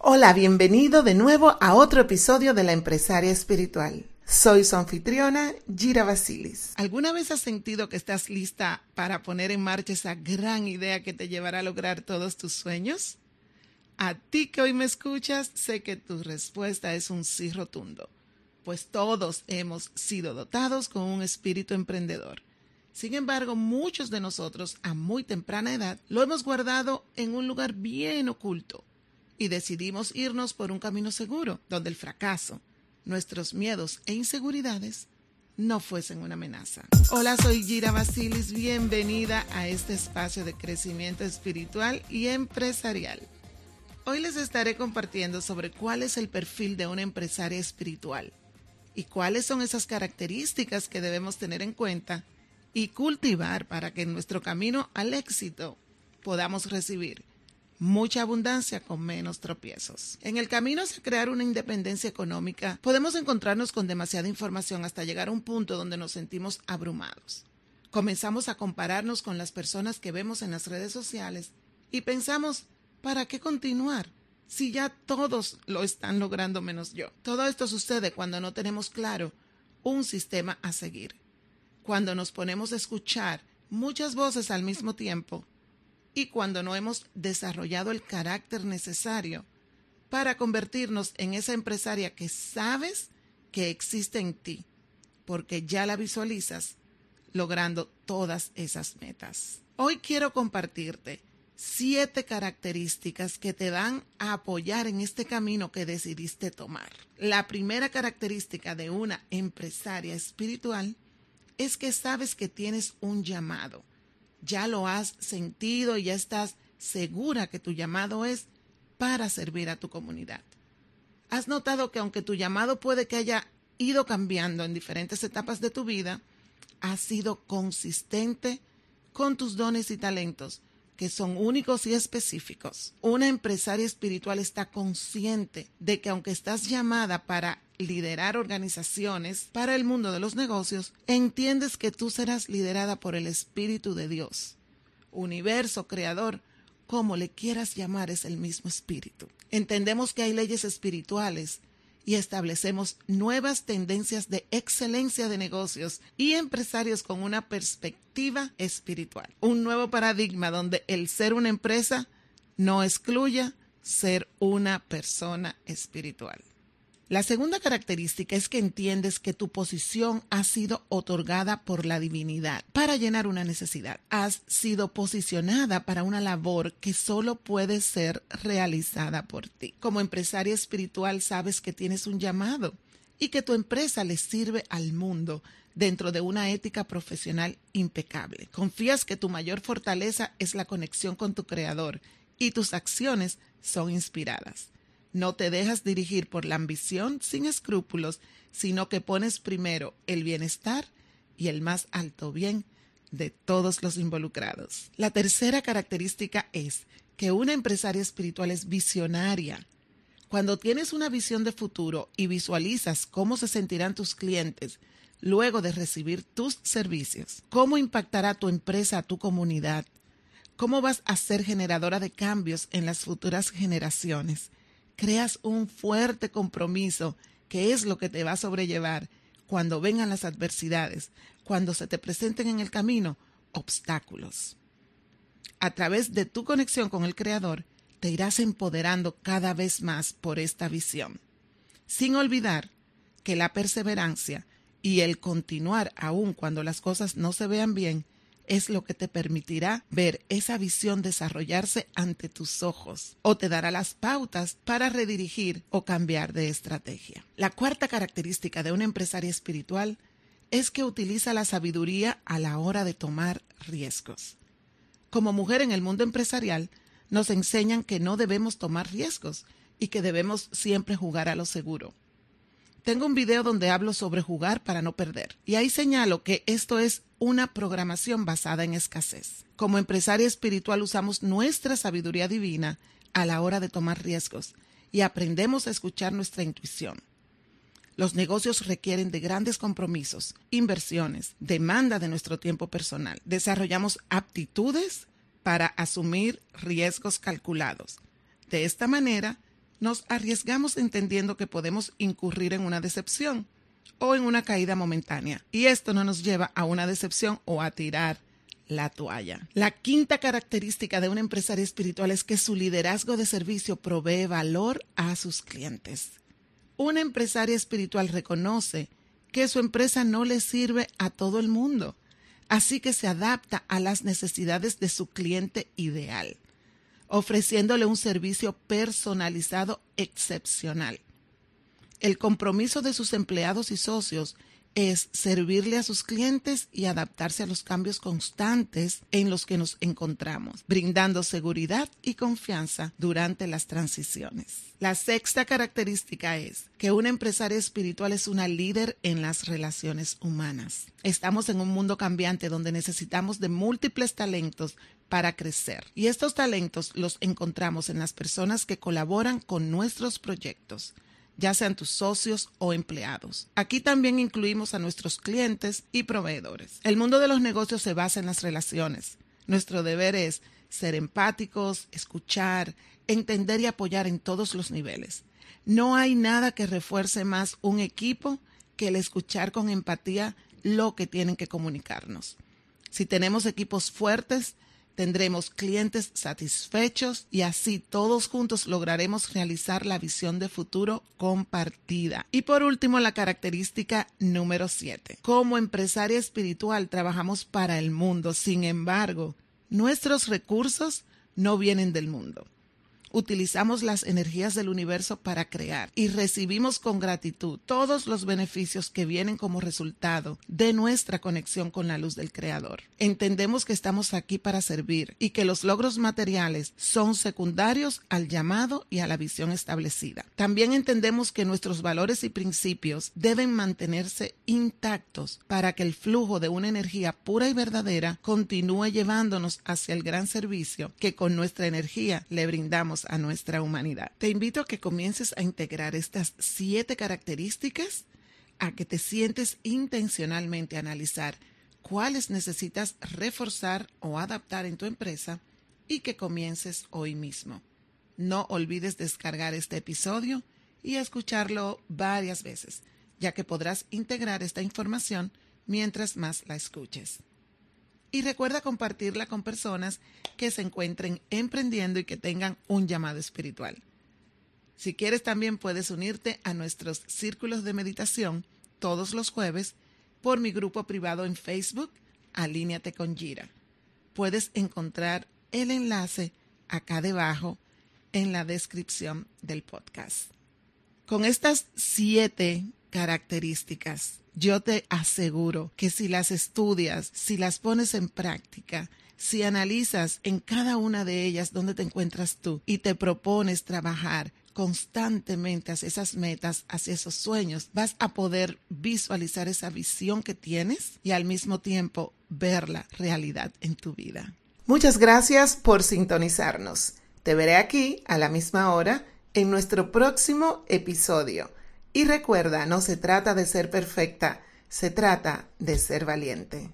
Hola, bienvenido de nuevo a otro episodio de La Empresaria Espiritual. Soy su anfitriona, Gira Basilis. ¿Alguna vez has sentido que estás lista para poner en marcha esa gran idea que te llevará a lograr todos tus sueños? A ti que hoy me escuchas, sé que tu respuesta es un sí rotundo, pues todos hemos sido dotados con un espíritu emprendedor. Sin embargo, muchos de nosotros a muy temprana edad lo hemos guardado en un lugar bien oculto y decidimos irnos por un camino seguro, donde el fracaso, nuestros miedos e inseguridades no fuesen una amenaza. Hola, soy Gira Basilis, bienvenida a este espacio de crecimiento espiritual y empresarial. Hoy les estaré compartiendo sobre cuál es el perfil de una empresaria espiritual y cuáles son esas características que debemos tener en cuenta y cultivar para que en nuestro camino al éxito podamos recibir mucha abundancia con menos tropiezos. En el camino hacia crear una independencia económica, podemos encontrarnos con demasiada información hasta llegar a un punto donde nos sentimos abrumados. Comenzamos a compararnos con las personas que vemos en las redes sociales y pensamos, ¿para qué continuar? Si ya todos lo están logrando menos yo. Todo esto sucede cuando no tenemos claro un sistema a seguir. Cuando nos ponemos a escuchar muchas voces al mismo tiempo y cuando no hemos desarrollado el carácter necesario para convertirnos en esa empresaria que sabes que existe en ti, porque ya la visualizas logrando todas esas metas. Hoy quiero compartirte siete características que te van a apoyar en este camino que decidiste tomar. La primera característica de una empresaria espiritual es que sabes que tienes un llamado ya lo has sentido y ya estás segura que tu llamado es para servir a tu comunidad. Has notado que aunque tu llamado puede que haya ido cambiando en diferentes etapas de tu vida, has sido consistente con tus dones y talentos, que son únicos y específicos. Una empresaria espiritual está consciente de que aunque estás llamada para liderar organizaciones para el mundo de los negocios, entiendes que tú serás liderada por el Espíritu de Dios. Universo, creador, como le quieras llamar, es el mismo Espíritu. Entendemos que hay leyes espirituales y establecemos nuevas tendencias de excelencia de negocios y empresarios con una perspectiva espiritual. Un nuevo paradigma donde el ser una empresa no excluya ser una persona espiritual. La segunda característica es que entiendes que tu posición ha sido otorgada por la divinidad para llenar una necesidad. Has sido posicionada para una labor que solo puede ser realizada por ti. Como empresaria espiritual sabes que tienes un llamado y que tu empresa le sirve al mundo dentro de una ética profesional impecable. Confías que tu mayor fortaleza es la conexión con tu creador y tus acciones son inspiradas. No te dejas dirigir por la ambición sin escrúpulos, sino que pones primero el bienestar y el más alto bien de todos los involucrados. La tercera característica es que una empresaria espiritual es visionaria. Cuando tienes una visión de futuro y visualizas cómo se sentirán tus clientes luego de recibir tus servicios, cómo impactará tu empresa a tu comunidad, cómo vas a ser generadora de cambios en las futuras generaciones, creas un fuerte compromiso que es lo que te va a sobrellevar cuando vengan las adversidades, cuando se te presenten en el camino obstáculos. A través de tu conexión con el Creador, te irás empoderando cada vez más por esta visión, sin olvidar que la perseverancia y el continuar aun cuando las cosas no se vean bien es lo que te permitirá ver esa visión desarrollarse ante tus ojos o te dará las pautas para redirigir o cambiar de estrategia. La cuarta característica de una empresaria espiritual es que utiliza la sabiduría a la hora de tomar riesgos. Como mujer en el mundo empresarial, nos enseñan que no debemos tomar riesgos y que debemos siempre jugar a lo seguro. Tengo un video donde hablo sobre jugar para no perder y ahí señalo que esto es una programación basada en escasez. Como empresaria espiritual usamos nuestra sabiduría divina a la hora de tomar riesgos y aprendemos a escuchar nuestra intuición. Los negocios requieren de grandes compromisos, inversiones, demanda de nuestro tiempo personal. Desarrollamos aptitudes para asumir riesgos calculados. De esta manera, nos arriesgamos entendiendo que podemos incurrir en una decepción o en una caída momentánea. Y esto no nos lleva a una decepción o a tirar la toalla. La quinta característica de un empresario espiritual es que su liderazgo de servicio provee valor a sus clientes. Una empresaria espiritual reconoce que su empresa no le sirve a todo el mundo, así que se adapta a las necesidades de su cliente ideal ofreciéndole un servicio personalizado excepcional. El compromiso de sus empleados y socios es servirle a sus clientes y adaptarse a los cambios constantes en los que nos encontramos, brindando seguridad y confianza durante las transiciones. La sexta característica es que una empresaria espiritual es una líder en las relaciones humanas. Estamos en un mundo cambiante donde necesitamos de múltiples talentos para crecer. Y estos talentos los encontramos en las personas que colaboran con nuestros proyectos, ya sean tus socios o empleados. Aquí también incluimos a nuestros clientes y proveedores. El mundo de los negocios se basa en las relaciones. Nuestro deber es ser empáticos, escuchar, entender y apoyar en todos los niveles. No hay nada que refuerce más un equipo que el escuchar con empatía lo que tienen que comunicarnos. Si tenemos equipos fuertes, tendremos clientes satisfechos y así todos juntos lograremos realizar la visión de futuro compartida. Y por último, la característica número 7. Como empresaria espiritual trabajamos para el mundo, sin embargo, nuestros recursos no vienen del mundo utilizamos las energías del universo para crear y recibimos con gratitud todos los beneficios que vienen como resultado de nuestra conexión con la luz del Creador. Entendemos que estamos aquí para servir y que los logros materiales son secundarios al llamado y a la visión establecida. También entendemos que nuestros valores y principios deben mantenerse intactos para que el flujo de una energía pura y verdadera continúe llevándonos hacia el gran servicio que con nuestra energía le brindamos a nuestra humanidad. Te invito a que comiences a integrar estas siete características, a que te sientes intencionalmente a analizar cuáles necesitas reforzar o adaptar en tu empresa y que comiences hoy mismo. No olvides descargar este episodio y escucharlo varias veces, ya que podrás integrar esta información mientras más la escuches y recuerda compartirla con personas que se encuentren emprendiendo y que tengan un llamado espiritual. Si quieres también puedes unirte a nuestros círculos de meditación todos los jueves por mi grupo privado en Facebook, Alíneate con Gira. Puedes encontrar el enlace acá debajo en la descripción del podcast. Con estas siete características yo te aseguro que si las estudias, si las pones en práctica, si analizas en cada una de ellas dónde te encuentras tú y te propones trabajar constantemente hacia esas metas, hacia esos sueños, vas a poder visualizar esa visión que tienes y al mismo tiempo verla realidad en tu vida. Muchas gracias por sintonizarnos. Te veré aquí a la misma hora en nuestro próximo episodio. Y recuerda, no se trata de ser perfecta, se trata de ser valiente.